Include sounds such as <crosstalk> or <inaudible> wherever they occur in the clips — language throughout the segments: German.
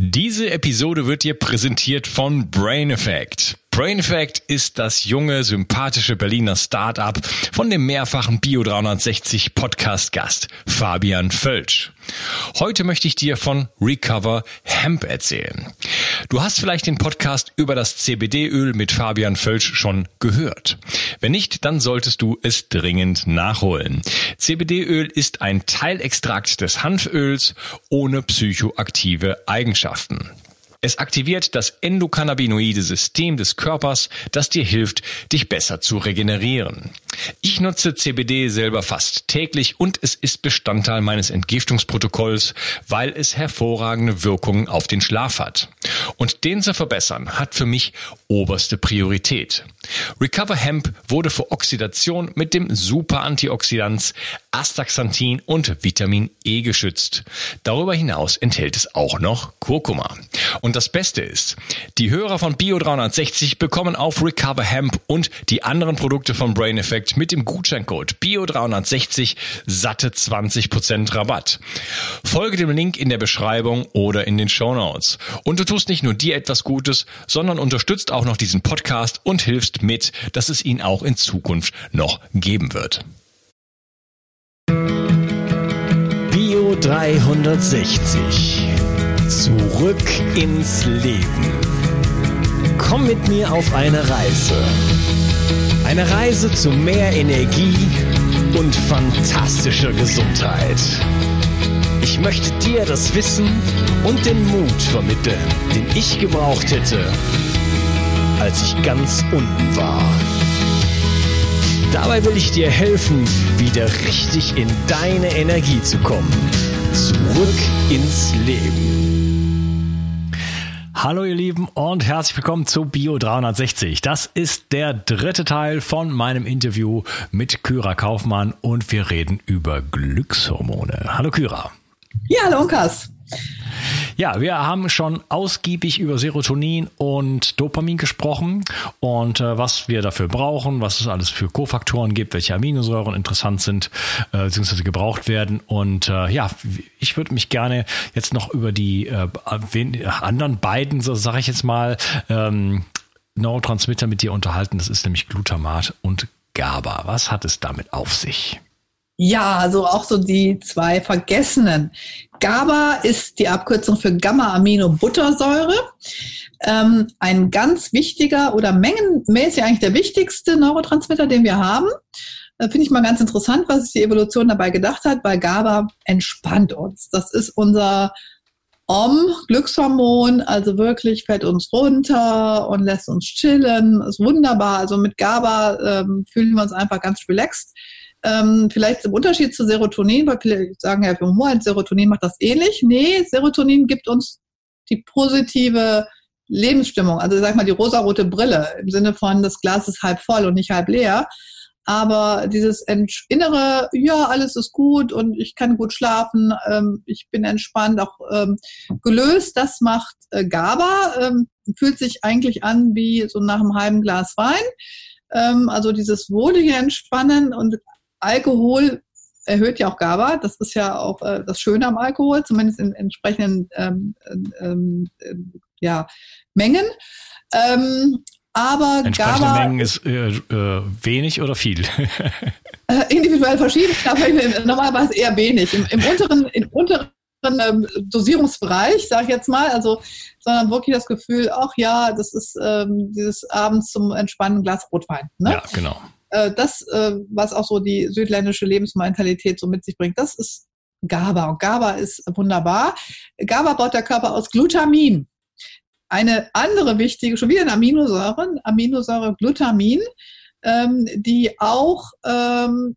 Diese Episode wird dir präsentiert von Brain Effect. Brain Effect ist das junge, sympathische Berliner Start-up von dem mehrfachen Bio 360 Podcast Gast Fabian Völsch. Heute möchte ich dir von Recover Hemp erzählen. Du hast vielleicht den Podcast über das CBD-Öl mit Fabian Völsch schon gehört. Wenn nicht, dann solltest du es dringend nachholen. CBD-Öl ist ein Teilextrakt des Hanföls ohne psychoaktive Eigenschaften. Es aktiviert das endokannabinoide System des Körpers, das dir hilft, dich besser zu regenerieren. Ich nutze CBD selber fast täglich und es ist Bestandteil meines Entgiftungsprotokolls, weil es hervorragende Wirkungen auf den Schlaf hat. Und den zu verbessern hat für mich oberste Priorität. Recover Hemp wurde vor Oxidation mit dem Super Antioxidans Astaxanthin und Vitamin E geschützt. Darüber hinaus enthält es auch noch Kurkuma. Und das Beste ist, die Hörer von Bio 360 bekommen auf Recover Hemp und die anderen Produkte von Brain Effect mit dem Gutscheincode Bio 360 satte 20% Rabatt. Folge dem Link in der Beschreibung oder in den Show Notes. Und du tust nicht nur dir etwas Gutes, sondern unterstützt auch noch diesen Podcast und hilfst mit, dass es ihn auch in Zukunft noch geben wird. Bio 360. Zurück ins Leben. Komm mit mir auf eine Reise. Eine Reise zu mehr Energie und fantastischer Gesundheit. Ich möchte dir das Wissen und den Mut vermitteln, den ich gebraucht hätte, als ich ganz unten war. Dabei will ich dir helfen, wieder richtig in deine Energie zu kommen. Zurück ins Leben. Hallo ihr Lieben und herzlich willkommen zu Bio 360. Das ist der dritte Teil von meinem Interview mit Kyra Kaufmann und wir reden über Glückshormone. Hallo Kyra. Ja, hallo Unkas. Ja, wir haben schon ausgiebig über Serotonin und Dopamin gesprochen und äh, was wir dafür brauchen, was es alles für Kofaktoren gibt, welche Aminosäuren interessant sind äh, bzw. gebraucht werden. Und äh, ja, ich würde mich gerne jetzt noch über die äh, anderen beiden, so sage ich jetzt mal, ähm, Neurotransmitter mit dir unterhalten. Das ist nämlich Glutamat und GABA. Was hat es damit auf sich? Ja, also auch so die zwei vergessenen. GABA ist die Abkürzung für Gamma-Aminobuttersäure. Ähm, ein ganz wichtiger oder mengenmäßig eigentlich der wichtigste Neurotransmitter, den wir haben. Äh, Finde ich mal ganz interessant, was sich die Evolution dabei gedacht hat, weil GABA entspannt uns. Das ist unser Om, Glückshormon, also wirklich fällt uns runter und lässt uns chillen. Ist wunderbar. Also mit GABA ähm, fühlen wir uns einfach ganz relaxed. Ähm, vielleicht im Unterschied zu Serotonin, weil viele sagen ja, Humor, Serotonin macht das ähnlich. Nee, Serotonin gibt uns die positive Lebensstimmung, also sag mal die rosarote Brille im Sinne von das Glas ist halb voll und nicht halb leer. Aber dieses innere, ja, alles ist gut und ich kann gut schlafen, ähm, ich bin entspannt, auch ähm, gelöst, das macht äh, GABA, ähm, fühlt sich eigentlich an wie so nach einem halben Glas Wein. Ähm, also dieses wohlige Entspannen und Alkohol erhöht ja auch GABA. Das ist ja auch äh, das Schöne am Alkohol, zumindest in entsprechenden ähm, ähm, äh, ja, Mengen. Ähm, aber Entsprechende GABA, Mengen ist äh, äh wenig oder viel? <laughs> Äh, individuell verschieden, aber normalerweise eher wenig. Im, im unteren, im unteren ähm, Dosierungsbereich, sage ich jetzt mal, also sondern wirklich das Gefühl, ach ja, das ist ähm, dieses abends zum Entspannen Glas Rotwein. Ne? Ja, genau äh, das, äh, was auch so die südländische Lebensmentalität so mit sich bringt, das ist GABA. Und GABA ist wunderbar. GABA baut der Körper aus Glutamin. Eine andere wichtige, schon wieder eine Aminosäure, Aminosäure Glutamin, ähm, die auch ähm,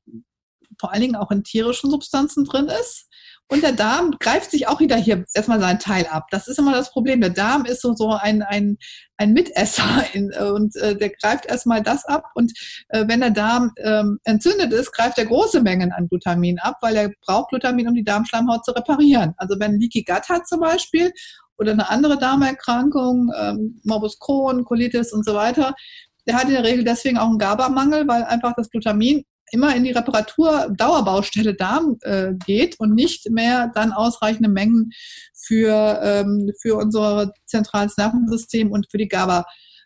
vor allen Dingen auch in tierischen Substanzen drin ist. Und der Darm greift sich auch wieder hier erstmal seinen Teil ab. Das ist immer das Problem. Der Darm ist so, so ein, ein, ein Mitesser <laughs> in, und äh, der greift erstmal das ab. Und äh, wenn der Darm ähm, entzündet ist, greift er große Mengen an Glutamin ab, weil er braucht Glutamin, um die Darmschleimhaut zu reparieren. Also wenn Leaky Gut hat zum Beispiel oder eine andere Darmerkrankung, ähm, Morbus Crohn, Colitis und so weiter, der hat in der Regel deswegen auch einen GABA-Mangel, weil einfach das Glutamin immer in die Reparatur Dauerbaustelle Darm äh, geht und nicht mehr dann ausreichende Mengen für, ähm, für unser zentrales Nervensystem und für die GABA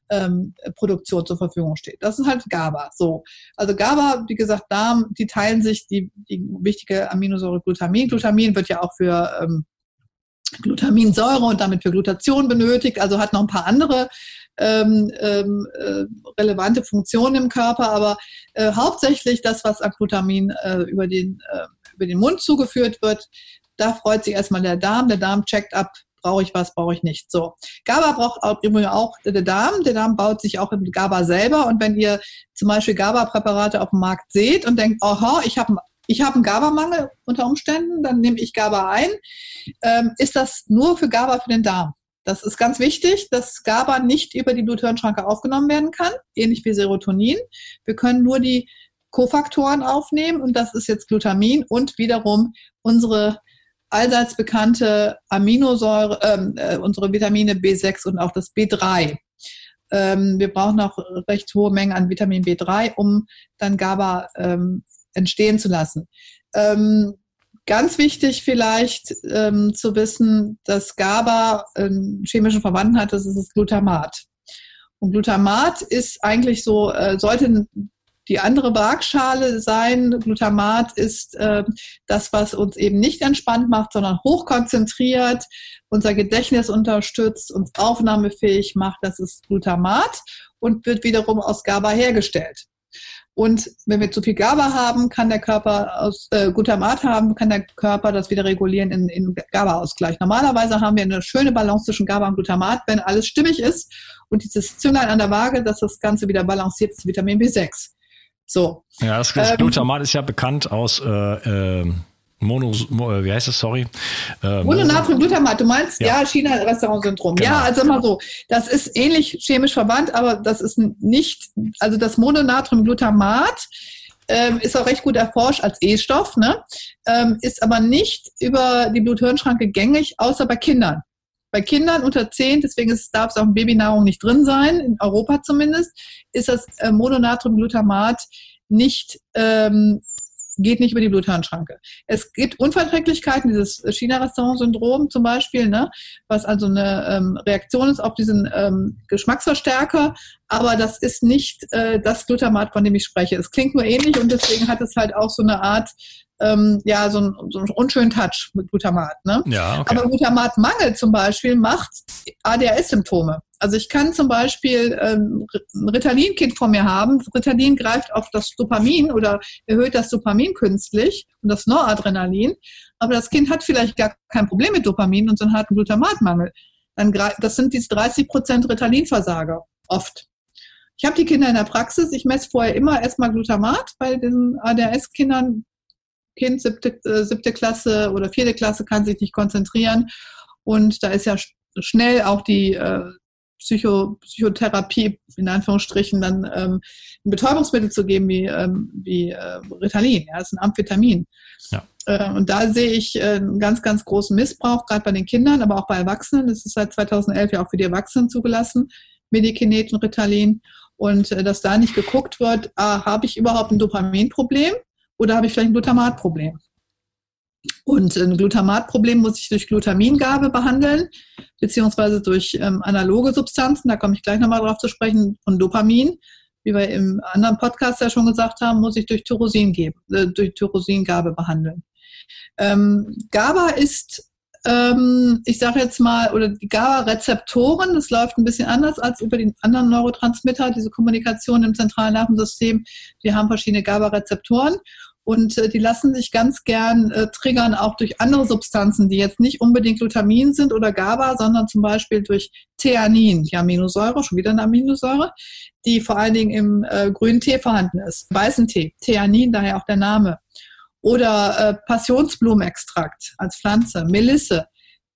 ähm, Produktion zur Verfügung steht. Das ist halt GABA. So. Also GABA, wie gesagt, Darm, die teilen sich die, die wichtige Aminosäure Glutamin. Glutamin wird ja auch für ähm, Glutaminsäure und damit für Glutation benötigt, also hat noch ein paar andere ähm, ähm, äh, relevante Funktionen im Körper, aber äh, hauptsächlich das, was an Glutamin äh, über, den, äh, über den Mund zugeführt wird, da freut sich erstmal der Darm. Der Darm checkt ab, brauche ich was, brauche ich nicht. So. GABA braucht auch, übrigens auch der Darm. Der Darm baut sich auch im GABA selber. Und wenn ihr zum Beispiel GABA-Präparate auf dem Markt seht und denkt, aha, ich habe ich habe einen GABA-Mangel unter Umständen, dann nehme ich GABA ein. Ähm, ist das nur für GABA für den Darm? Das ist ganz wichtig, dass GABA nicht über die Bluthirnschranke aufgenommen werden kann, ähnlich wie Serotonin. Wir können nur die Kofaktoren aufnehmen und das ist jetzt Glutamin und wiederum unsere allseits bekannte Aminosäure, ähm, äh, unsere Vitamine B6 und auch das B3. Ähm, wir brauchen auch recht hohe Mengen an Vitamin B3, um dann GABA ähm, entstehen zu lassen. Ähm, ganz wichtig vielleicht ähm, zu wissen, dass GABA einen chemischen Verwandten hat, das ist das Glutamat. Und Glutamat ist eigentlich so, äh, sollte die andere Waagschale sein. Glutamat ist äh, das, was uns eben nicht entspannt macht, sondern hochkonzentriert, unser Gedächtnis unterstützt, uns aufnahmefähig macht. Das ist Glutamat und wird wiederum aus GABA hergestellt. Und wenn wir zu viel GABA haben, kann der Körper aus äh, Glutamat haben, kann der Körper das wieder regulieren in, in GABA-Ausgleich. Normalerweise haben wir eine schöne Balance zwischen GABA und Glutamat, wenn alles stimmig ist und dieses Zünglein an der Waage, dass das Ganze wieder balanciert ist, Vitamin B6. So. Ja, das, das ähm, Glutamat ist ja bekannt aus äh, äh, Mono, wie heißt es, sorry? Äh, Mononatriumglutamat, du meinst, ja, ja China-Restaurant-Syndrom. Genau. Ja, also mal so, das ist ähnlich chemisch verwandt, aber das ist nicht, also das Mononatriumglutamat ähm, ist auch recht gut erforscht als E-Stoff, ne? Ähm, ist aber nicht über die Bluthirnschranke gängig, außer bei Kindern. Bei Kindern unter 10, deswegen darf es auch in Babynahrung nicht drin sein, in Europa zumindest, ist das äh, Mononatriumglutamat nicht ähm, geht nicht über die Bluthirnschranke. Es gibt Unverträglichkeiten, dieses China-Restaurant-Syndrom zum Beispiel, ne, was also eine ähm, Reaktion ist auf diesen ähm, Geschmacksverstärker, aber das ist nicht äh, das Glutamat, von dem ich spreche. Es klingt nur ähnlich und deswegen hat es halt auch so eine Art ähm, ja, so, ein, so einen unschönen Touch mit Glutamat. Ne? Ja, okay. Aber Glutamatmangel zum Beispiel macht ADHS-Symptome. Also ich kann zum Beispiel ähm, ein Ritalin-Kind vor mir haben. Ritalin greift auf das Dopamin oder erhöht das Dopamin künstlich und das Noradrenalin. Aber das Kind hat vielleicht gar kein Problem mit Dopamin und hat einen Glutamatmangel. Dann, das sind diese 30 Prozent Ritalinversager oft. Ich habe die Kinder in der Praxis. Ich messe vorher immer erstmal Glutamat bei den ADHS-Kindern. Kind siebte, äh, siebte Klasse oder vierte Klasse kann sich nicht konzentrieren. Und da ist ja schnell auch die äh, Psycho, Psychotherapie, in Anführungsstrichen, dann ähm, ein Betäubungsmittel zu geben wie, ähm, wie äh, Ritalin. Ja, das ist ein Amphetamin. Ja. Äh, und da sehe ich äh, einen ganz, ganz großen Missbrauch, gerade bei den Kindern, aber auch bei Erwachsenen. Das ist seit 2011 ja auch für die Erwachsenen zugelassen, Medikinet und Ritalin. Und dass da nicht geguckt wird, ah, habe ich überhaupt ein Dopaminproblem oder habe ich vielleicht ein Glutamatproblem? Und ein Glutamatproblem muss ich durch Glutamingabe behandeln, beziehungsweise durch ähm, analoge Substanzen, da komme ich gleich nochmal drauf zu sprechen, und Dopamin. Wie wir im anderen Podcast ja schon gesagt haben, muss ich durch Tyrosin geben, äh, durch Tyrosingabe behandeln. Ähm, GABA ist, ähm, ich sage jetzt mal, oder die GABA-Rezeptoren, das läuft ein bisschen anders als über die anderen Neurotransmitter, diese Kommunikation im zentralen Nervensystem. Wir haben verschiedene GABA-Rezeptoren und äh, die lassen sich ganz gern äh, triggern, auch durch andere Substanzen, die jetzt nicht unbedingt Glutamin sind oder GABA, sondern zum Beispiel durch Theanin, die Aminosäure, schon wieder eine Aminosäure, die vor allen Dingen im äh, grünen Tee vorhanden ist. Weißen Tee, Theanin, daher auch der Name. Oder äh, Passionsblumenextrakt als Pflanze, Melisse,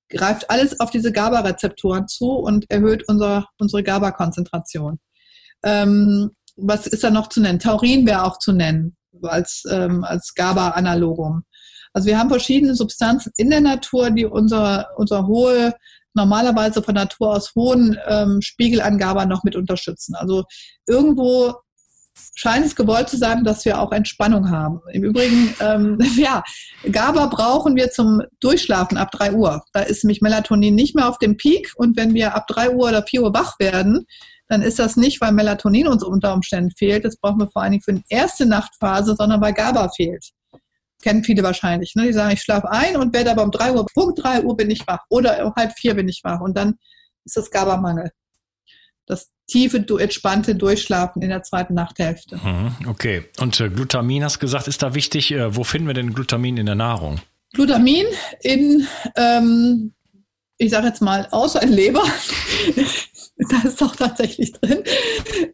greift alles auf diese GABA-Rezeptoren zu und erhöht unser, unsere GABA-Konzentration. Ähm, was ist da noch zu nennen? Taurin wäre auch zu nennen als, ähm, als GABA-Analogum. Also wir haben verschiedene Substanzen in der Natur, die unser, unser hohe, normalerweise von Natur aus hohen ähm, Spiegel an GABA noch mit unterstützen. Also irgendwo scheint es gewollt zu sein, dass wir auch Entspannung haben. Im Übrigen, ähm, <laughs> ja, GABA brauchen wir zum Durchschlafen ab 3 Uhr. Da ist nämlich Melatonin nicht mehr auf dem Peak und wenn wir ab 3 Uhr oder 4 Uhr wach werden, dann ist das nicht, weil Melatonin uns unter Umständen fehlt. Das brauchen wir vor allen Dingen für die erste Nachtphase, sondern weil GABA fehlt. Kennen viele wahrscheinlich. Ne? Die sagen, ich schlafe ein und werde aber um 3 Uhr, Punkt 3 Uhr bin ich wach oder um halb vier bin ich wach und dann ist das GABA-Mangel. Das tiefe, entspannte Durchschlafen in der zweiten Nachthälfte. Mhm, okay. Und äh, Glutamin, hast du gesagt, ist da wichtig. Äh, wo finden wir denn Glutamin in der Nahrung? Glutamin in, ähm, ich sage jetzt mal, außer in Leber, <laughs> da ist doch tatsächlich drin.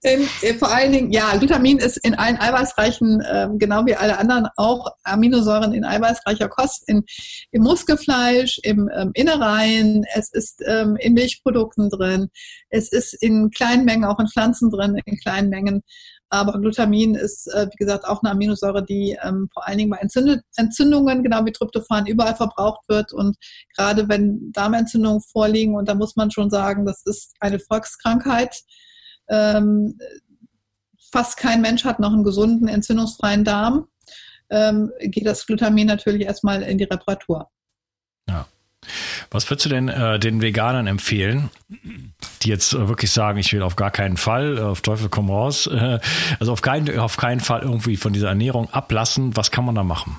In, in, vor allen Dingen, ja, Glutamin ist in allen eiweißreichen, äh, genau wie alle anderen auch Aminosäuren in eiweißreicher Kost, in, im Muskelfleisch, im ähm, Innereien, es ist ähm, in Milchprodukten drin, es ist in kleinen Mengen auch in Pflanzen drin, in kleinen Mengen. Aber Glutamin ist, äh, wie gesagt, auch eine Aminosäure, die ähm, vor allen Dingen bei Entzünd Entzündungen, genau wie Tryptophan, überall verbraucht wird. Und gerade wenn Darmentzündungen vorliegen, und da muss man schon sagen, das ist eine Volkskrankheit. Ähm, fast kein Mensch hat noch einen gesunden, entzündungsfreien Darm. Ähm, geht das Glutamin natürlich erstmal in die Reparatur. Was würdest du denn äh, den Veganern empfehlen, die jetzt äh, wirklich sagen, ich will auf gar keinen Fall, äh, auf Teufel komm raus, äh, also auf keinen, auf keinen Fall irgendwie von dieser Ernährung ablassen? Was kann man da machen?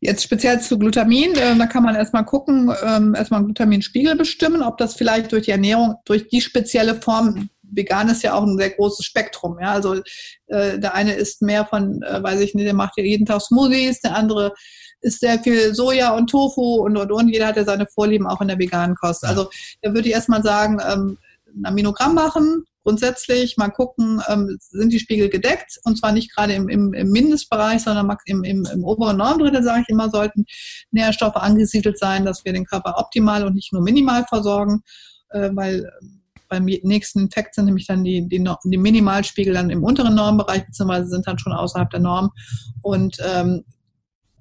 Jetzt speziell zu Glutamin, äh, da kann man erstmal gucken, ähm, erstmal einen Glutaminspiegel bestimmen, ob das vielleicht durch die Ernährung, durch die spezielle Form vegan ist ja auch ein sehr großes Spektrum. Ja? Also äh, der eine isst mehr von, äh, weiß ich nicht, der macht ja jeden Tag Smoothies, der andere ist sehr viel Soja und Tofu und und und. Jeder hat ja seine Vorlieben auch in der veganen Kost. Also da würde ich erstmal sagen, ähm, ein Aminogramm machen, grundsätzlich mal gucken, ähm, sind die Spiegel gedeckt und zwar nicht gerade im, im, im Mindestbereich, sondern im, im, im oberen Normdrittel, sage ich immer, sollten Nährstoffe angesiedelt sein, dass wir den Körper optimal und nicht nur minimal versorgen, äh, weil beim nächsten Infekt sind nämlich dann die, die, die Minimalspiegel dann im unteren Normbereich, beziehungsweise sind dann schon außerhalb der Norm. Und ähm,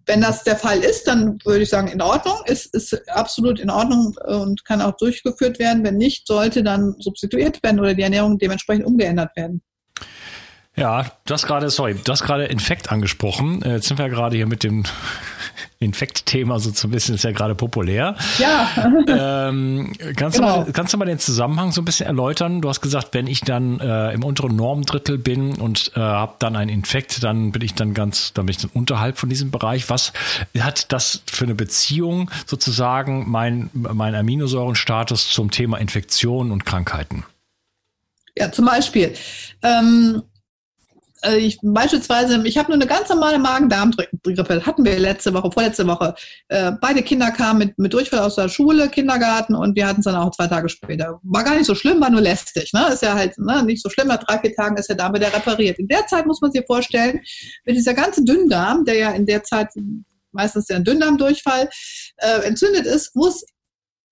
wenn das der Fall ist, dann würde ich sagen, in Ordnung, ist, ist absolut in Ordnung und kann auch durchgeführt werden. Wenn nicht, sollte dann substituiert werden oder die Ernährung dementsprechend umgeändert werden. Ja, du hast gerade, sorry, du hast gerade Infekt angesprochen. Äh, jetzt sind wir gerade hier mit dem Infektthema so ein bisschen, ist ja gerade populär. Ja. <laughs> Ähm, kannst, genau. du mal, kannst du mal den Zusammenhang so ein bisschen erläutern? Du hast gesagt, wenn ich dann äh, im unteren Normdrittel bin und äh, habe dann einen Infekt, dann bin ich dann ganz, dann bin ich dann unterhalb von diesem Bereich. Was hat das für eine Beziehung sozusagen, mein, mein Aminosäurenstatus zum Thema Infektionen und Krankheiten? Ja, zum Beispiel. Ähm, äh, ich, beispielsweise, ich habe nur eine ganz normale Magen-Darm-Grippe, hatten wir letzte Woche, vorletzte Woche. Äh, beide Kinder kamen mit, mit Durchfall aus der Schule, Kindergarten und wir hatten es dann auch zwei Tage später. War gar nicht so schlimm, war nur lästig. Ne? Ist ja halt ne, nicht so schlimm, nach drei, vier Tagen ist der Darm wieder repariert. In der Zeit muss man sich vorstellen, mit dieser ganze Dünndarm, der ja in der Zeit meistens der Dünndarmdurchfall äh, entzündet ist, muss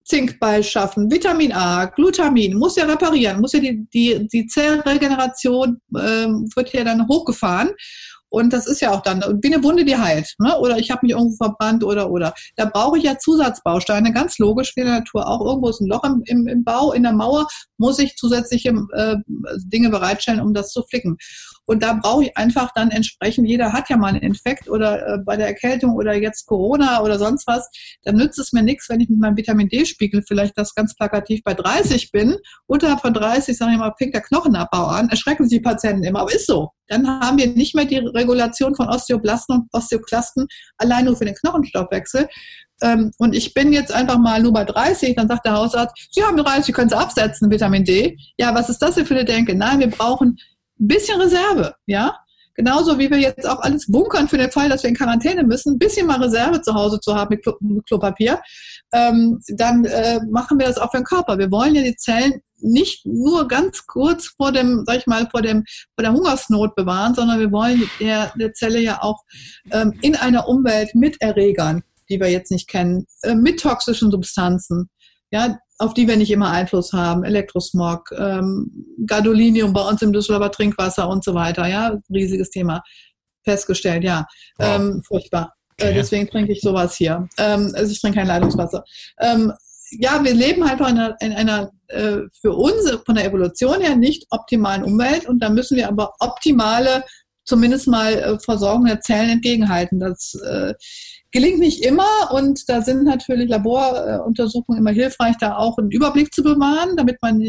Zink beischaffen, Vitamin A, Glutamin, muss ja reparieren, muss ja die, die, die Zellregeneration ähm, wird ja dann hochgefahren. Und das ist ja auch dann wie eine Wunde, die heilt. Ne? Oder ich habe mich irgendwo verbrannt oder oder. Da brauche ich ja Zusatzbausteine, ganz logisch wie in der Natur auch. Irgendwo ist ein Loch im, im, im Bau, in der Mauer, muss ich zusätzliche äh, Dinge bereitstellen, um das zu flicken. Und da brauche ich einfach dann entsprechend, jeder hat ja mal einen Infekt oder äh, bei der Erkältung oder jetzt Corona oder sonst was, dann nützt es mir nichts, wenn ich mit meinem Vitamin D-Spiegel vielleicht das ganz plakativ bei 30 bin. Unterhalb von 30, sage ich mal, fängt der Knochenabbau an, erschrecken sich die Patienten immer, aber ist so. Dann haben wir nicht mehr die Regulation von Osteoblasten und Osteoklasten allein nur für den Knochenstoffwechsel, ähm, und ich bin jetzt einfach mal nur bei 30, dann sagt der Hausarzt, Sie haben 30, können Sie absetzen, Vitamin D. Ja, was ist das denn für eine Denke? Nein, wir brauchen ein bisschen Reserve, ja. Genauso wie wir jetzt auch alles bunkern für den Fall, dass wir in Quarantäne müssen, ein bisschen mal Reserve zu Hause zu haben mit, Klo mit Klopapier, ähm, dann äh, machen wir das auch für den Körper. Wir wollen ja die Zellen nicht nur ganz kurz vor dem, sag ich mal, vor dem, vor der Hungersnot bewahren, sondern wir wollen der, der Zelle ja auch ähm, in einer Umwelt mit Erregern, die wir jetzt nicht kennen, äh, mit toxischen Substanzen, ja, auf die wir nicht immer Einfluss haben, Elektrosmog, ähm, Gadolinium bei uns im Düsseldorfer Trinkwasser und so weiter, ja, riesiges Thema festgestellt, ja, wow. ähm, furchtbar. Äh, okay. Äh, deswegen trinke ich sowas hier. Ähm, also ich trinke kein Leitungswasser. Ähm, ja, wir leben einfach in einer, in einer äh, für uns von der Evolution her nicht optimalen Umwelt und da müssen wir aber optimale, zumindest mal äh, Versorgung der Zellen entgegenhalten. Das äh, gelingt nicht immer und da sind natürlich Laboruntersuchungen immer hilfreich, da auch einen Überblick zu bewahren, damit man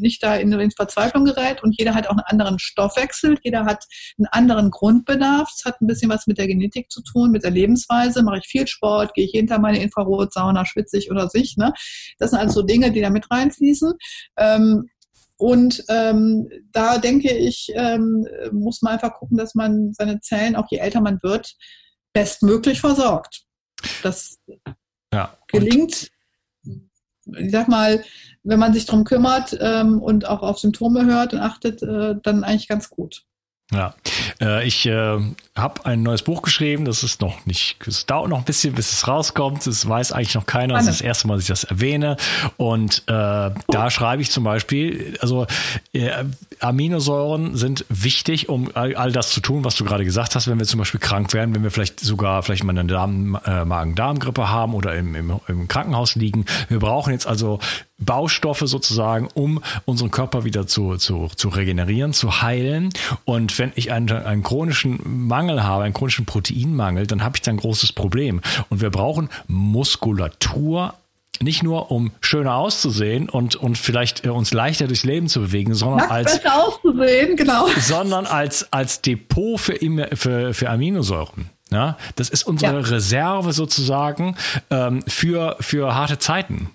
nicht da in, Verzweiflung gerät und jeder hat auch einen anderen Stoffwechsel, jeder hat einen anderen Grundbedarf. Es hat ein bisschen was mit der Genetik zu tun, mit der Lebensweise. Mache ich viel Sport, gehe ich hinter meine Infrarotsauna, schwitze ich oder sich. Ne? Das sind also Dinge, die da mit reinfließen. Ähm, und ähm, da denke ich, ähm, muss man einfach gucken, dass man seine Zellen, auch je älter man wird, bestmöglich versorgt. Das ja, gelingt, ich sag mal, wenn man sich darum kümmert ähm, und auch auf Symptome hört und achtet, äh, dann eigentlich ganz gut. Ja, äh, ich äh, habe ein neues Buch geschrieben. Das ist noch nicht, es dauert noch ein bisschen, bis es rauskommt. Das weiß eigentlich noch keiner. Das ist das erste Mal, dass ich das erwähne. Und äh, da schreibe ich zum Beispiel, also äh, Aminosäuren sind wichtig, um all, all, das zu tun, was du gerade gesagt hast, wenn wir zum Beispiel krank werden, wenn wir vielleicht sogar vielleicht mal eine Darm, äh, Magen-Darm-Grippe haben oder im, im, im Krankenhaus liegen. Wir brauchen jetzt also Baustoffe sozusagen, um unseren Körper wieder zu, zu, zu regenerieren, zu heilen. Und wenn ich einen, einen chronischen Mangel habe, einen chronischen Proteinmangel, dann habe ich da ein großes Problem. Und wir brauchen Muskulatur nicht nur um schöner auszusehen und, und vielleicht äh, uns leichter durchs Leben zu bewegen, sondern als genau. <laughs> sondern als, als Depot für, für, für Aminosäuren. Ja, das ist unsere ja. Reserve sozusagen ähm, für, für harte Zeiten.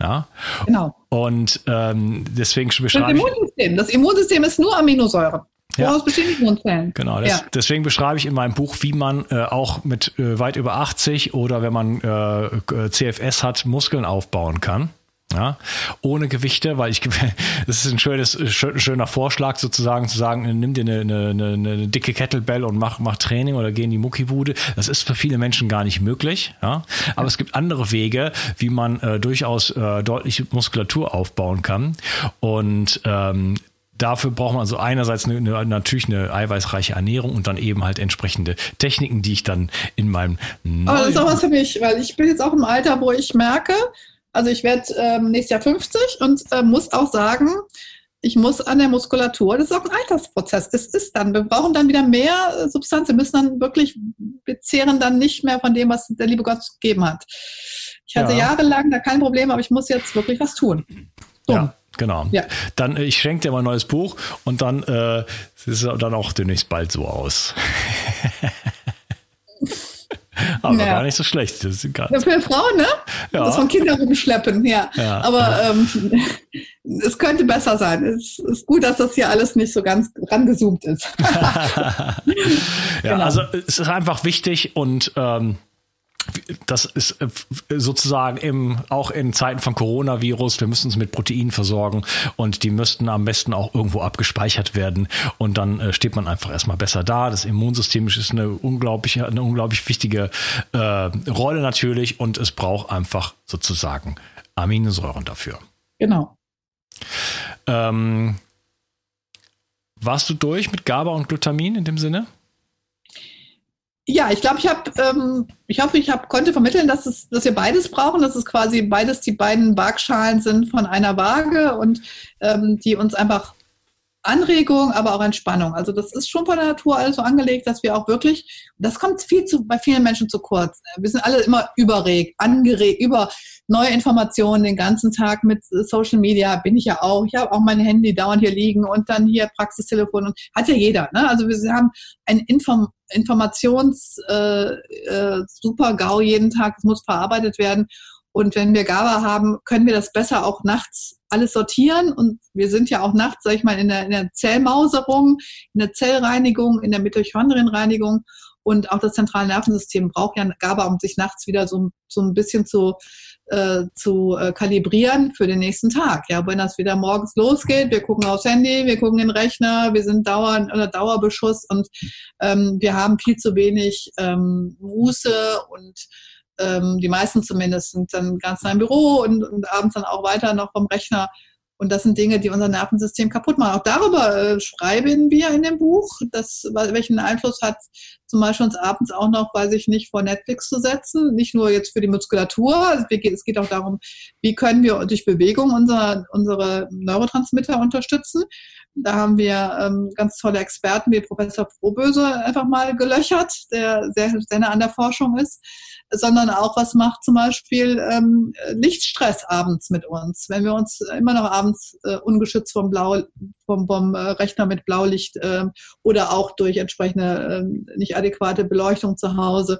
Ja. Genau. Und ähm, deswegen beschreibe das Immunsystem. Das Immunsystem ist nur Aminosäure. Ja. bestehen Immunzellen. Genau, das, ja. deswegen beschreibe ich in meinem Buch, wie man äh, auch mit äh, weit über 80 oder wenn man äh, CFS hat, Muskeln aufbauen kann. Ja, ohne Gewichte, weil ich, <laughs> das ist ein schönes, schöner Vorschlag sozusagen zu sagen, nimm dir eine, eine, eine dicke Kettlebell und mach, mach Training oder geh in die Muckibude. Das ist für viele Menschen gar nicht möglich. Ja, aber es gibt andere Wege, wie man äh, durchaus äh, deutlich Muskulatur aufbauen kann. Und ähm, dafür braucht man also einerseits eine, eine, natürlich eine eiweißreiche Ernährung und dann eben halt entsprechende Techniken, die ich dann in meinem. Aber das ist auch was für mich, weil ich bin jetzt auch im Alter, wo ich merke, also ich werde ähm, nächstes Jahr 50 und äh, muss auch sagen, ich muss an der Muskulatur, das ist auch ein Altersprozess. Es ist dann, wir brauchen dann wieder mehr äh, Substanz. Wir müssen dann wirklich, wir zehren dann nicht mehr von dem, was der liebe Gott gegeben hat. Ich hatte ja. jahrelang da kein Problem, aber ich muss jetzt wirklich was tun. So. Ja. Genau. Ja. Dann, äh, ich schenke dir mal ein neues Buch und dann äh, sieht es dann auch demnächst bald so aus. <laughs> Aber ja. gar nicht so schlecht. Das ist gar Für Frauen, ne? Ja. Das von Kindern rumschleppen, ja. ja. Aber ähm, <laughs> es könnte besser sein. Es ist gut, dass das hier alles nicht so ganz rangezoomt ist. <laughs> ja, <laughs> genau. also es ist einfach wichtig und ähm, das ist äh, sozusagen im, auch in Zeiten von Coronavirus, wir müssen uns mit Proteinen versorgen und die müssten am besten auch irgendwo abgespeichert werden und dann äh, steht man einfach erstmal besser da. Das Immunsystem ist eine unglaubliche, eine unglaublich wichtige äh, Rolle natürlich und es braucht einfach sozusagen Aminosäuren dafür. Genau. Ähm, warst du durch mit GABA und Glutamin in dem Sinne? Ja, ich glaube, ich habe, ähm, ich hoffe, ich hab, konnte vermitteln, dass, es, dass wir beides brauchen, dass es quasi beides die beiden Waagschalen sind von einer Waage und ähm, die uns einfach Anregung, aber auch Entspannung. Also das ist schon von der Natur alles so angelegt, dass wir auch wirklich, das kommt viel zu, bei vielen Menschen zu kurz. Wir sind alle immer überregt, angeregt, über neue Informationen den ganzen Tag mit Social Media bin ich ja auch. Ich habe auch mein Handy dauernd hier liegen und dann hier Praxistelefon und hat ja jeder. Ne? Also wir haben ein Inform Informations äh, äh, jeden Tag, es muss verarbeitet werden. Und wenn wir GABA haben, können wir das besser auch nachts alles sortieren. Und wir sind ja auch nachts, sag ich mal, in der, in der Zellmauserung, in der Zellreinigung, in der Mitochondrienreinigung. Und auch das zentrale Nervensystem braucht ja GABA, um sich nachts wieder so, so ein bisschen zu, äh, zu äh, kalibrieren für den nächsten Tag. Ja, wenn das wieder morgens losgeht, wir gucken aufs Handy, wir gucken den Rechner, wir sind dauernd unter Dauerbeschuss und ähm, wir haben viel zu wenig ähm, Muße und ähm, die meisten zumindest sind dann ganz nah im Büro und, und abends dann auch weiter noch vom Rechner. Und das sind Dinge, die unser Nervensystem kaputt machen. Auch darüber äh, schreiben wir in dem Buch, dass, welchen Einfluss hat zum Beispiel uns abends auch noch, weiß ich nicht, vor Netflix zu setzen. Nicht nur jetzt für die Muskulatur, es geht auch darum, wie können wir durch Bewegung unser, unsere Neurotransmitter unterstützen. Da haben wir ähm, ganz tolle Experten wie Professor Frohböse einfach mal gelöchert, der sehr, sehr an der Forschung ist, sondern auch was macht zum Beispiel ähm, Lichtstress abends mit uns. Wenn wir uns immer noch abends äh, ungeschützt vom Blau, vom, vom Rechner mit Blaulicht äh, oder auch durch entsprechende äh, nicht adäquate Beleuchtung zu Hause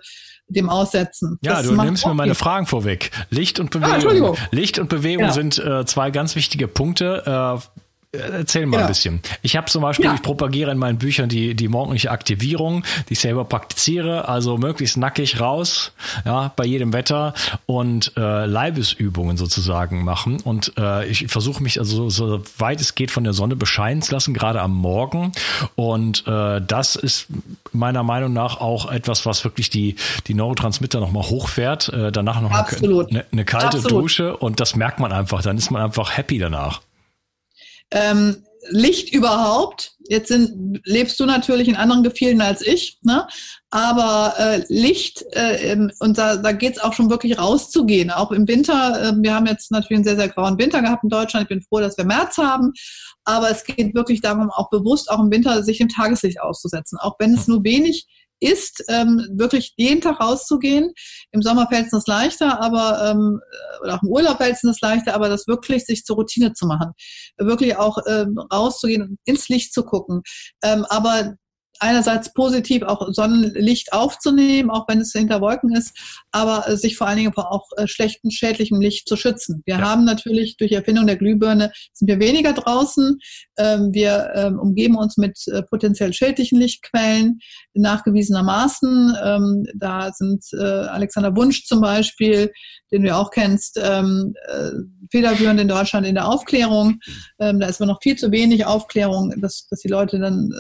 dem aussetzen. Ja, das du nimmst mir meine Fragen vorweg. Licht und ah, Bewegung. Ah, Licht und Bewegung ja. sind äh, zwei ganz wichtige Punkte. Äh, Erzähl mal ja. ein bisschen. Ich habe zum Beispiel, ja. ich propagiere in meinen Büchern die, die morgendliche Aktivierung, die ich selber praktiziere, also möglichst nackig raus, ja, bei jedem Wetter und äh, Leibesübungen sozusagen machen. Und äh, ich versuche mich also so weit es geht von der Sonne bescheiden zu lassen, gerade am Morgen. Und äh, das ist meiner Meinung nach auch etwas, was wirklich die, die Neurotransmitter nochmal hochfährt. Äh, danach noch eine, eine, kalte Absolut. Dusche und das merkt man einfach. Dann ist man einfach happy danach. Ähm, Licht überhaupt. Jetzt sind, lebst du natürlich in anderen Gefilden als ich, ne? aber äh, Licht, äh, und da, da geht es auch schon wirklich rauszugehen, auch im Winter. Äh, wir haben jetzt natürlich einen sehr, sehr grauen Winter gehabt in Deutschland. Ich bin froh, dass wir März haben, aber es geht wirklich darum, auch bewusst auch im Winter sich dem Tageslicht auszusetzen, auch wenn es nur wenig ist, ähm, wirklich jeden Tag rauszugehen. Im Sommer fällt es uns leichter, aber ähm, oder auch im Urlaub fällt es uns leichter, aber das wirklich sich zur Routine zu machen, wirklich auch ähm, rauszugehen und ins Licht zu gucken. Ähm, aber einerseits positiv auch Sonnenlicht aufzunehmen, auch wenn es hinter Wolken ist, aber äh, sich vor allen Dingen auch äh, schlechten, schädlichem Licht zu schützen. Wir ja. haben natürlich durch Erfindung der Glühbirne sind wir weniger draußen. Ähm, wir ähm, umgeben uns mit äh, potenziell schädlichen Lichtquellen nachgewiesenermaßen. Ähm, da sind Alexander Wunsch zum Beispiel, den du auch kennst, federführend in Deutschland in der Aufklärung. da ist aber noch viel zu wenig Aufklärung, dass, dass die Leute dann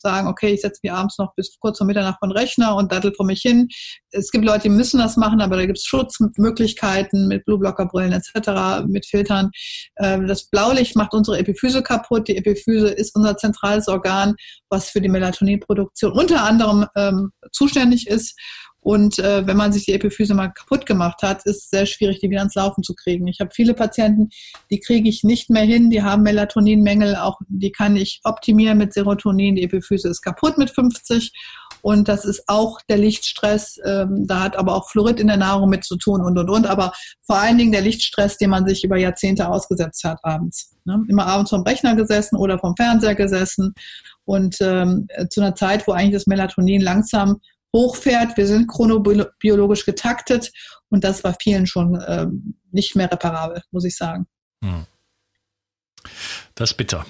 sagen, okay, ich setze mich abends noch bis kurz vor Mitternacht von Rechner und dattel vor mich hin. Es gibt Leute, die müssen das machen, aber da gibt es Schutzmöglichkeiten mit Blueblockerbrillen etc., mit Filtern. Ähm, das Blaulicht macht unsere Epiphyse kaputt. Die Epiphyse ist unser zentrales Organ, was für die Melatoninproduktion unter anderem ähm, zuständig ist. Und äh, wenn man sich die Epiphyse mal kaputt gemacht hat, ist es sehr schwierig, die wieder ans Laufen zu kriegen. Ich habe viele Patienten, die kriege ich nicht mehr hin, die haben Melatoninmängel, auch die kann ich optimieren mit Serotonin. Die Epiphyse ist kaputt mit 50 und das ist auch der Lichtstress. Ähm, da hat aber auch Fluorid in der Nahrung mit zu tun und und und. Aber vor allen Dingen der Lichtstress, den man sich über Jahrzehnte ausgesetzt hat abends. Ne? Immer abends vom Rechner gesessen oder vom Fernseher gesessen und ähm, zu einer Zeit, wo eigentlich das Melatonin langsam hochfährt. Wir sind chronobiologisch getaktet und das war vielen schon ähm, nicht mehr reparabel, muss ich sagen. Hm. Das ist bitter.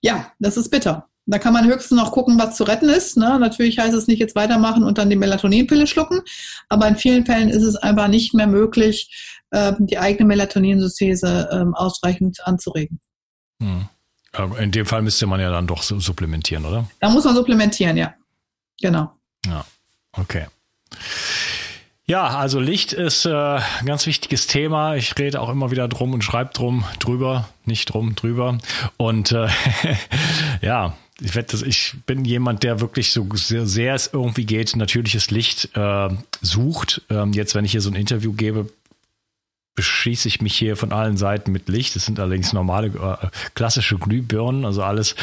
Ja, das ist bitter. Da kann man höchstens noch gucken, was zu retten ist. Ne? Natürlich heißt es nicht jetzt weitermachen und dann die Melatoninpille schlucken, aber in vielen Fällen ist es einfach nicht mehr möglich, äh, die eigene Melatoninsynthese äh, ausreichend anzuregen. Hm. In dem Fall müsste man ja dann doch supplementieren, oder? Da muss man supplementieren, ja. Genau. Ja, okay. Ja, also Licht ist äh, ein ganz wichtiges Thema. Ich rede auch immer wieder drum und schreibe drum, drüber, nicht drum, drüber. Und äh, <laughs> ja, ich, das, ich bin jemand, der wirklich so sehr, sehr es irgendwie geht, natürliches Licht äh, sucht. Ähm, jetzt, wenn ich hier so ein Interview gebe, beschieße ich mich hier von allen Seiten mit Licht. Das sind allerdings normale äh, klassische Glühbirnen, also alles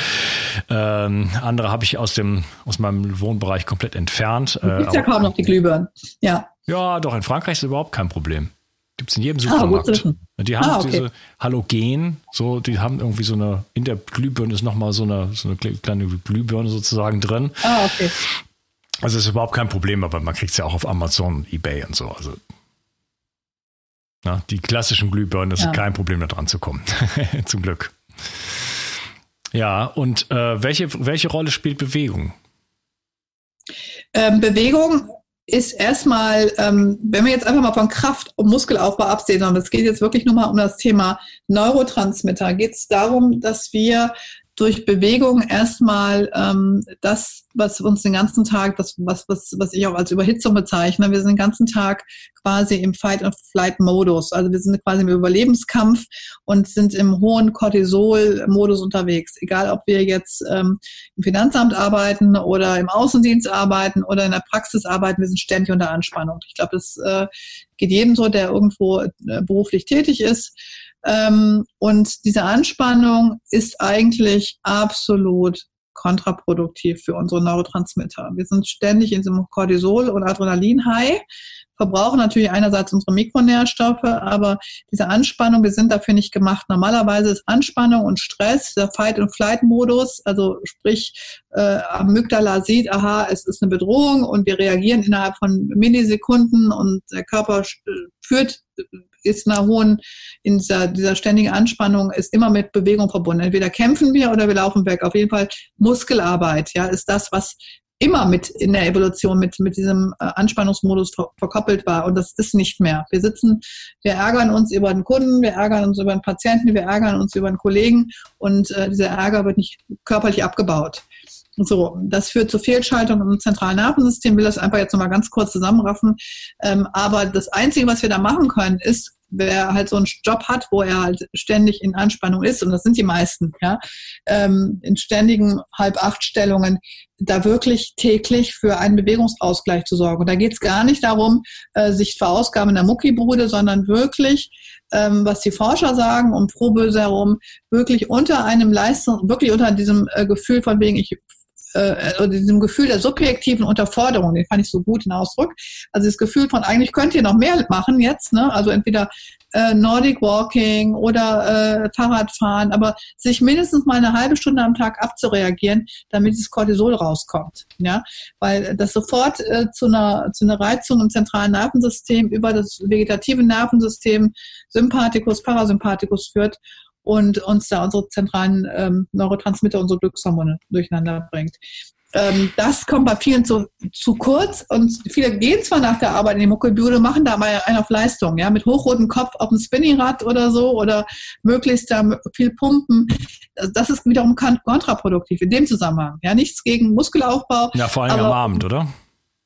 ähm, andere habe ich aus dem aus meinem Wohnbereich komplett entfernt. Äh, ja kaum noch die Glühbirnen. Ja. Ja, doch in Frankreich ist überhaupt kein Problem. Gibt es in jedem ah, Supermarkt. Ah, die haben ah, okay. diese Halogen, so, die haben irgendwie so eine, in der Glühbirne ist nochmal so eine, so eine kleine Glühbirne sozusagen drin. Ah, okay. Also ist überhaupt kein Problem, aber man kriegt es ja auch auf Amazon, Ebay und so. Also na, die klassischen Glühbirnen, das ja. ist kein Problem, da dran zu kommen. <laughs> Zum Glück. Ja, und äh, welche, welche Rolle spielt Bewegung? Ähm, Bewegung ist erstmal, ähm, wenn wir jetzt einfach mal von Kraft und Muskelaufbau absehen, sondern es geht jetzt wirklich nur mal um das Thema Neurotransmitter, geht es darum, dass wir durch Bewegung erstmal ähm, das, was uns den ganzen Tag, das, was, was, was ich auch als Überhitzung bezeichne, wir sind den ganzen Tag quasi im Fight-and-Flight-Modus. Also wir sind quasi im Überlebenskampf und sind im hohen Cortisol-Modus unterwegs. Egal, ob wir jetzt ähm, im Finanzamt arbeiten oder im Außendienst arbeiten oder in der Praxis arbeiten, wir sind ständig unter Anspannung. Ich glaube, das äh, geht jedem so, der irgendwo äh, beruflich tätig ist. Ähm, und diese Anspannung ist eigentlich absolut kontraproduktiv für unsere Neurotransmitter. Wir sind ständig in diesem Cortisol- und Adrenalin-High, verbrauchen natürlich einerseits unsere Mikronährstoffe, aber diese Anspannung, wir sind dafür nicht gemacht. Normalerweise ist Anspannung und Stress der Fight- und Flight-Modus, also sprich, äh, Amygdala sieht, aha, es ist eine Bedrohung und wir reagieren innerhalb von Millisekunden und der Körper führt ist in einer hohen, in dieser, dieser ständigen Anspannung ist immer mit Bewegung verbunden. Entweder kämpfen wir oder wir laufen weg. Auf jeden Fall Muskelarbeit, ja, ist das, was immer mit in der Evolution mit, mit diesem äh, Anspannungsmodus ver verkoppelt war. Und das ist nicht mehr. Wir sitzen, wir ärgern uns über den Kunden, wir ärgern uns über den Patienten, wir ärgern uns über den Kollegen und äh, dieser Ärger wird nicht körperlich abgebaut. So, das führt zu Fehlschaltungen im zentralen Nervensystem. Will das einfach jetzt nochmal ganz kurz zusammenraffen. Ähm, aber das Einzige, was wir da machen können, ist, wer halt so einen Job hat, wo er halt ständig in Anspannung ist, und das sind die meisten, ja, ähm, in ständigen Halb-Acht-Stellungen, da wirklich täglich für einen Bewegungsausgleich zu sorgen. Und da geht es gar nicht darum, äh, sich verausgaben in der Muckibude, sondern wirklich ähm, was die Forscher sagen, um frohböse herum, wirklich unter einem Leistung, wirklich unter diesem äh, Gefühl von wegen, ich äh, oder diesem Gefühl der subjektiven Unterforderung, den fand ich so gut in Ausdruck. Also das Gefühl von eigentlich könnt ihr noch mehr machen jetzt, ne? Also entweder äh, Nordic Walking oder äh, Fahrradfahren, aber sich mindestens mal eine halbe Stunde am Tag abzureagieren, damit das Cortisol rauskommt, ja, weil das sofort äh, zu einer zu einer Reizung im zentralen Nervensystem über das vegetative Nervensystem Sympathikus, Parasympathikus führt und uns da unsere zentralen ähm, Neurotransmitter, unsere Glückshormone durcheinander bringt. Ähm, das kommt bei vielen zu, zu kurz und viele gehen zwar nach der Arbeit in die Muckelbude, machen da aber einen auf Leistung, ja, mit hochrotem Kopf auf dem Spinningrad oder so oder möglichst da viel pumpen. Das ist wiederum kontraproduktiv in dem Zusammenhang. Ja, nichts gegen Muskelaufbau. Ja, vor allem am Abend, oder?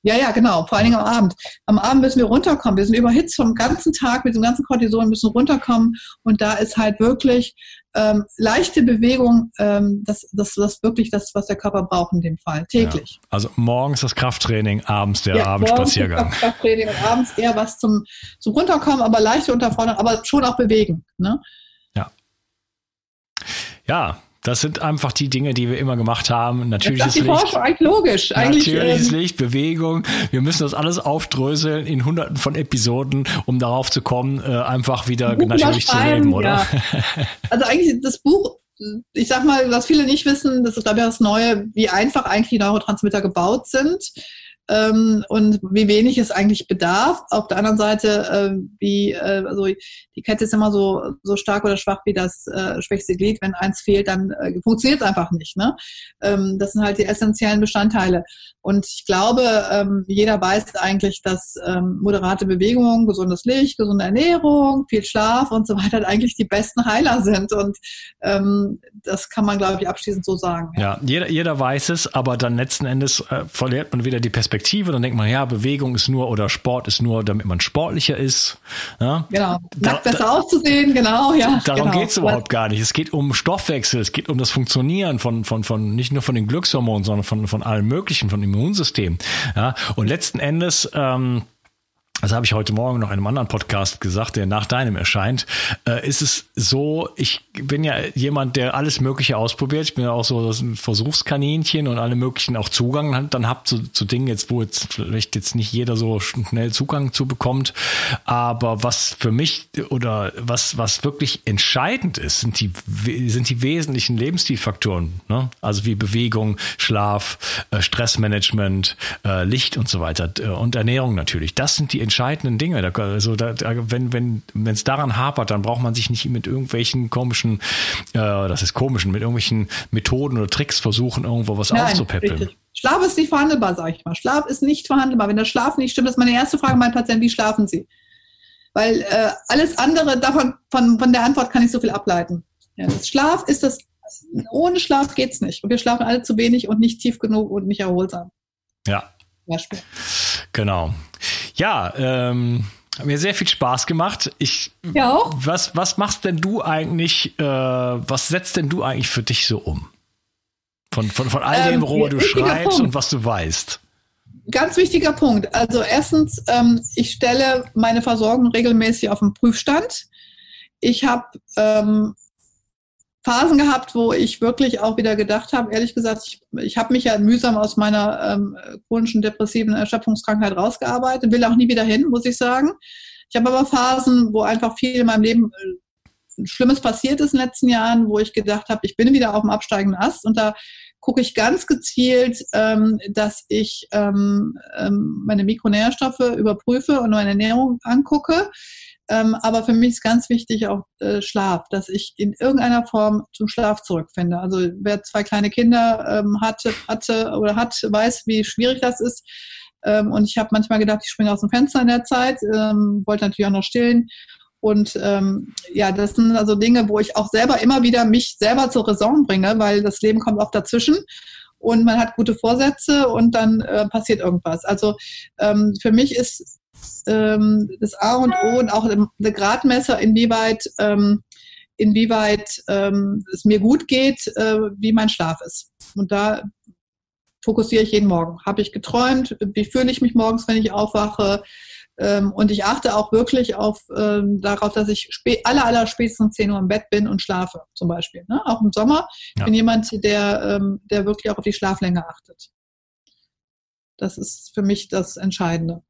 Ja, ja, genau. Vor allen Dingen am Abend. Am Abend müssen wir runterkommen. Wir sind überhitzt vom ganzen Tag mit dem ganzen Cortison, müssen runterkommen. Und da ist halt wirklich ähm, leichte Bewegung, ähm, das, das, das wirklich das, was der Körper braucht in dem Fall, täglich. Ja. Also morgens das Krafttraining, abends der ja, Abendspaziergang. Krafttraining und abends eher was zum, zum Runterkommen, aber leichte Unterforderung, aber schon auch bewegen. Ne? Ja. Ja, das sind einfach die Dinge, die wir immer gemacht haben. Natürliches das ist die Licht. Forschung, eigentlich logisch. Eigentlich, natürliches ähm, Licht, Bewegung. Wir müssen das alles aufdröseln in hunderten von Episoden, um darauf zu kommen, äh, einfach wieder natürlich zu leben, oder? Ja. <laughs> Also eigentlich das Buch, ich sag mal, was viele nicht wissen, das ist glaube ich das Neue, wie einfach eigentlich die Neurotransmitter gebaut sind ähm, und wie wenig es eigentlich bedarf. Auf der anderen Seite, äh, wie, äh, also die Kette ist immer so, so stark oder schwach wie das äh, schwächste Glied. Wenn eins fehlt, dann äh, funktioniert es einfach nicht. Ne? Ähm, das sind halt die essentiellen Bestandteile. Und ich glaube, ähm, jeder weiß eigentlich, dass ähm, moderate Bewegung, gesundes Licht, gesunde Ernährung, viel Schlaf und so weiter eigentlich die besten Heiler sind. Und ähm, das kann man, glaube ich, abschließend so sagen. Ja, ja jeder, jeder weiß es, aber dann letzten Endes äh, verliert man wieder die Perspektive. Dann denkt man, ja, Bewegung ist nur oder Sport ist nur, damit man sportlicher ist. Ja? Genau, nackt besser da, auszusehen, genau, ja. Darum genau. geht es überhaupt gar nicht. Es geht um Stoffwechsel, es geht um das Funktionieren von, von, von nicht nur von den Glückshormonen, sondern von, von allem Möglichen, von dem Immunsystem. Ja, und letzten Endes ähm, das habe ich heute Morgen noch in einem anderen Podcast gesagt, der nach deinem erscheint, äh, ist es so, ich bin ja jemand, der alles Mögliche ausprobiert. Ich bin ja auch so ein Versuchskaninchen und alle möglichen auch Zugang dann habt zu, zu Dingen jetzt, wo jetzt vielleicht jetzt nicht jeder so schnell Zugang zu bekommt. Aber was für mich oder was, was wirklich entscheidend ist, sind die, sind die wesentlichen Lebensstilfaktoren. Ne? Also wie Bewegung, Schlaf, äh, Stressmanagement, äh, Licht und so weiter äh, und Ernährung natürlich. Das sind die entscheidenden Dinge. Da, also da, da, wenn wenn wenn es daran hapert, dann braucht man sich nicht mit irgendwelchen komischen, äh, das ist komischen, mit irgendwelchen Methoden oder Tricks versuchen, irgendwo was Nein, aufzupäppeln. Richtig. Schlaf ist nicht verhandelbar, sage ich mal. Schlaf ist nicht verhandelbar. Wenn der Schlaf nicht stimmt, ist meine erste Frage mein Patient, wie schlafen Sie? Weil äh, alles andere davon, von, von der Antwort kann ich so viel ableiten. Ja, Schlaf ist das ohne Schlaf geht's nicht. Und wir schlafen alle zu wenig und nicht tief genug und nicht erholsam. Ja. Beispiel. Genau. Ja, ähm, hat mir sehr viel Spaß gemacht. Ich, ja auch. Was, was machst denn du eigentlich, äh, was setzt denn du eigentlich für dich so um? Von, von, von all dem, ähm, worüber du schreibst Punkt. und was du weißt. Ganz wichtiger Punkt. Also erstens, ähm, ich stelle meine Versorgung regelmäßig auf den Prüfstand. Ich habe ähm, Phasen gehabt, wo ich wirklich auch wieder gedacht habe, ehrlich gesagt, ich, ich habe mich ja mühsam aus meiner ähm, chronischen depressiven Erschöpfungskrankheit rausgearbeitet, will auch nie wieder hin, muss ich sagen. Ich habe aber Phasen, wo einfach viel in meinem Leben äh, Schlimmes passiert ist in den letzten Jahren, wo ich gedacht habe, ich bin wieder auf dem absteigenden Ast und da gucke ich ganz gezielt, ähm, dass ich ähm, ähm, meine Mikronährstoffe überprüfe und meine Ernährung angucke ähm, aber für mich ist ganz wichtig auch äh, Schlaf, dass ich in irgendeiner Form zum Schlaf zurückfinde. Also wer zwei kleine Kinder ähm, hatte, hatte oder hat, weiß, wie schwierig das ist. Ähm, und ich habe manchmal gedacht, ich springe aus dem Fenster in der Zeit, ähm, wollte natürlich auch noch stillen. Und ähm, ja, das sind also Dinge, wo ich auch selber immer wieder mich selber zur Raison bringe, weil das Leben kommt oft dazwischen und man hat gute Vorsätze und dann äh, passiert irgendwas. Also ähm, für mich ist ähm, das A und O und auch eine Gradmesser, inwieweit, ähm, inwieweit ähm, es mir gut geht, äh, wie mein Schlaf ist. Und da fokussiere ich jeden Morgen. Habe ich geträumt? Wie fühle ich mich morgens, wenn ich aufwache? Ähm, und ich achte auch wirklich auf, ähm, darauf, dass ich aller, aller spätestens 10 Uhr im Bett bin und schlafe, zum Beispiel. Ne? Auch im Sommer. Ich ja. bin jemand, der, ähm, der wirklich auch auf die Schlaflänge achtet. Das ist für mich das Entscheidende.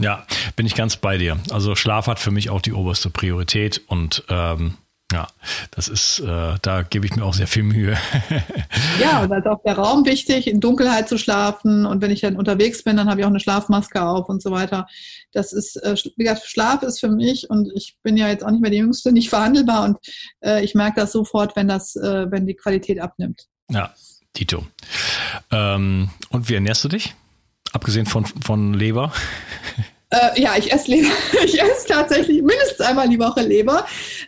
Ja, bin ich ganz bei dir. Also Schlaf hat für mich auch die oberste Priorität und ähm, ja, das ist, äh, da gebe ich mir auch sehr viel Mühe. <laughs> ja, und da ist auch der Raum wichtig, in Dunkelheit zu schlafen. Und wenn ich dann unterwegs bin, dann habe ich auch eine Schlafmaske auf und so weiter. Das ist, äh, wie gesagt, Schlaf ist für mich, und ich bin ja jetzt auch nicht mehr die Jüngste, nicht verhandelbar. Und äh, ich merke das sofort, wenn das, äh, wenn die Qualität abnimmt. Ja, Tito. Ähm, und wie ernährst du dich? Abgesehen von, von Leber? Äh, ja, ich esse Leber. <laughs> Ich esse tatsächlich mindestens einmal die Woche Leber.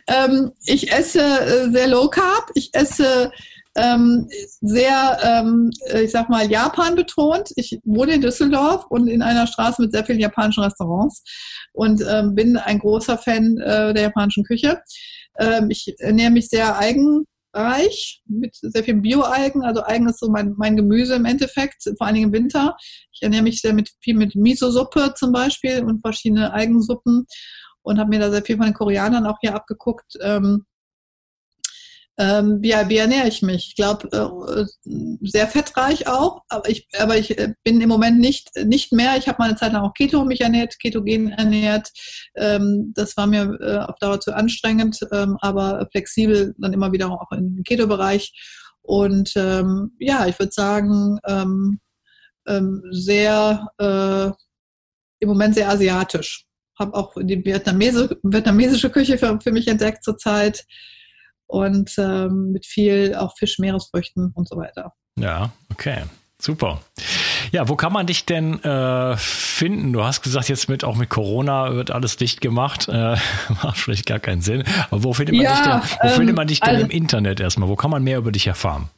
Ähm, ich esse äh, sehr low carb. Ich esse ähm, sehr, ähm, ich sag mal, Japan betont. Ich wohne in Düsseldorf und in einer Straße mit sehr vielen japanischen Restaurants und ähm, bin ein großer Fan äh, der japanischen Küche. Ähm, ich ernähre mich sehr eigen reich mit sehr viel Bio-Algen. Also Algen ist so mein, mein Gemüse im Endeffekt, vor allen Dingen im Winter. Ich ernähre mich sehr mit viel mit Miso-Suppe zum Beispiel und verschiedene Algensuppen und habe mir da sehr viel von den Koreanern auch hier abgeguckt. Ähm, ähm, wie, wie ernähre ich mich? Ich glaube, äh, sehr fettreich auch, aber ich, aber ich äh, bin im Moment nicht, nicht mehr. Ich habe mal eine Zeit lang auch Keto mich ernährt, ketogen ernährt. Ähm, das war mir äh, auf Dauer zu anstrengend, ähm, aber flexibel dann immer wieder auch im Keto-Bereich. Und ähm, ja, ich würde sagen, ähm, ähm, sehr, äh, im Moment sehr asiatisch. Habe auch die vietnamesische, vietnamesische Küche für, für mich entdeckt zurzeit und ähm, mit viel auch Fisch, Meeresfrüchten und so weiter. Ja, okay. Super. Ja, wo kann man dich denn äh, finden? Du hast gesagt, jetzt mit auch mit Corona wird alles dicht gemacht. Äh, <laughs> macht vielleicht gar keinen Sinn. Aber wo findet man ja, dich denn, wo ähm, findet man dich denn also, im Internet erstmal? Wo kann man mehr über dich erfahren?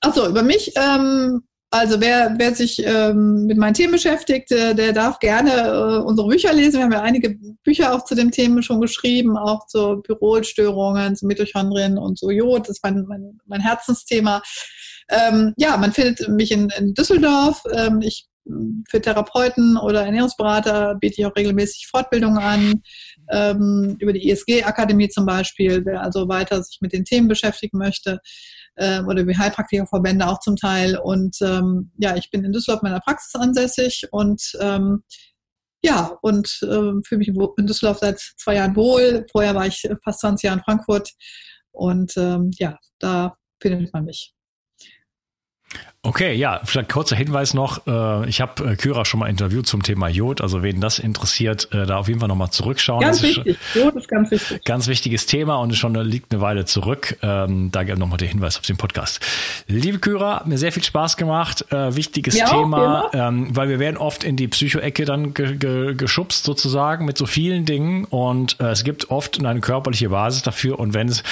Achso, über mich ähm, also wer, wer sich ähm, mit meinen Themen beschäftigt, äh, der darf gerne äh, unsere Bücher lesen. Wir haben ja einige Bücher auch zu dem Thema schon geschrieben, auch zu Pyrolstörungen, zu Mitochondrien und so Jod. Das ist mein, mein, mein Herzensthema. Ähm, ja, man findet mich in, in Düsseldorf. Ähm, ich für Therapeuten oder Ernährungsberater biete ich auch regelmäßig Fortbildungen an, ähm, über die ISG-Akademie zum Beispiel, wer also weiter sich mit den Themen beschäftigen möchte äh, oder wie Heilpraktikerverbände auch zum Teil. Und ähm, ja, ich bin in Düsseldorf meiner Praxis ansässig und ähm, ja, und äh, fühle mich in Düsseldorf seit zwei Jahren wohl. Vorher war ich fast 20 Jahre in Frankfurt und ähm, ja, da findet man mich. Okay, ja, vielleicht kurzer Hinweis noch. Äh, ich habe äh, Kyra schon mal interviewt zum Thema Jod. Also wen das interessiert, äh, da auf jeden Fall nochmal zurückschauen. Ganz wichtig. Jod ist ganz wichtig. Ganz wichtiges Thema und schon liegt eine Weile zurück. Ähm, da nochmal der Hinweis auf den Podcast. Liebe Kyra, hat mir sehr viel Spaß gemacht. Wichtiges ja, Thema, ähm, weil wir werden oft in die Psychoecke dann ge ge geschubst sozusagen mit so vielen Dingen und es gibt oft eine körperliche Basis dafür und wenn es,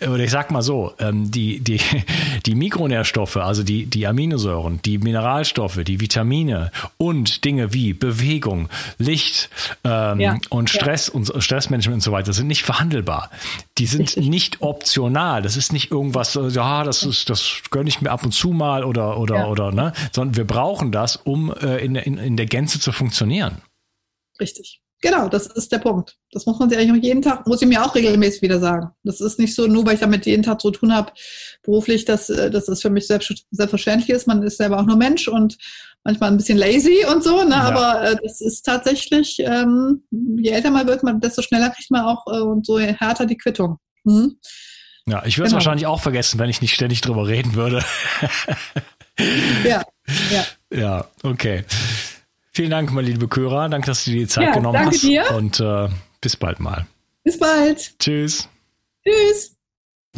oder ich sag mal so, ähm, die, die, <laughs> die Mikronährstoffe, also die, die Aminosäuren, die Mineralstoffe, die Vitamine und Dinge wie Bewegung, Licht ähm, ja. und Stress ja. und Stressmanagement und so weiter sind nicht verhandelbar. Die sind nicht optional. Das ist nicht irgendwas, äh, ja, das ist, das gönne ich mir ab und zu mal oder oder ja. oder ne, sondern wir brauchen das, um äh, in, in, in der Gänze zu funktionieren. Richtig. Genau, das ist der Punkt. Das muss man sich eigentlich jeden Tag, muss ich mir auch regelmäßig wieder sagen. Das ist nicht so, nur weil ich damit jeden Tag zu tun habe, beruflich, dass, äh, dass das für mich selbstverständlich ist. Man ist selber auch nur Mensch und manchmal ein bisschen lazy und so, ne? Ja. aber äh, das ist tatsächlich, ähm, je älter man wird, man, desto schneller kriegt man auch äh, und so härter die Quittung. Hm? Ja, ich würde es genau. wahrscheinlich auch vergessen, wenn ich nicht ständig drüber reden würde. ja, ja. <laughs> Ja, okay. Vielen Dank, meine liebe Köra. Danke, dass du dir die Zeit ja, genommen danke hast. Dir. Und äh, bis bald mal. Bis bald. Tschüss. Tschüss.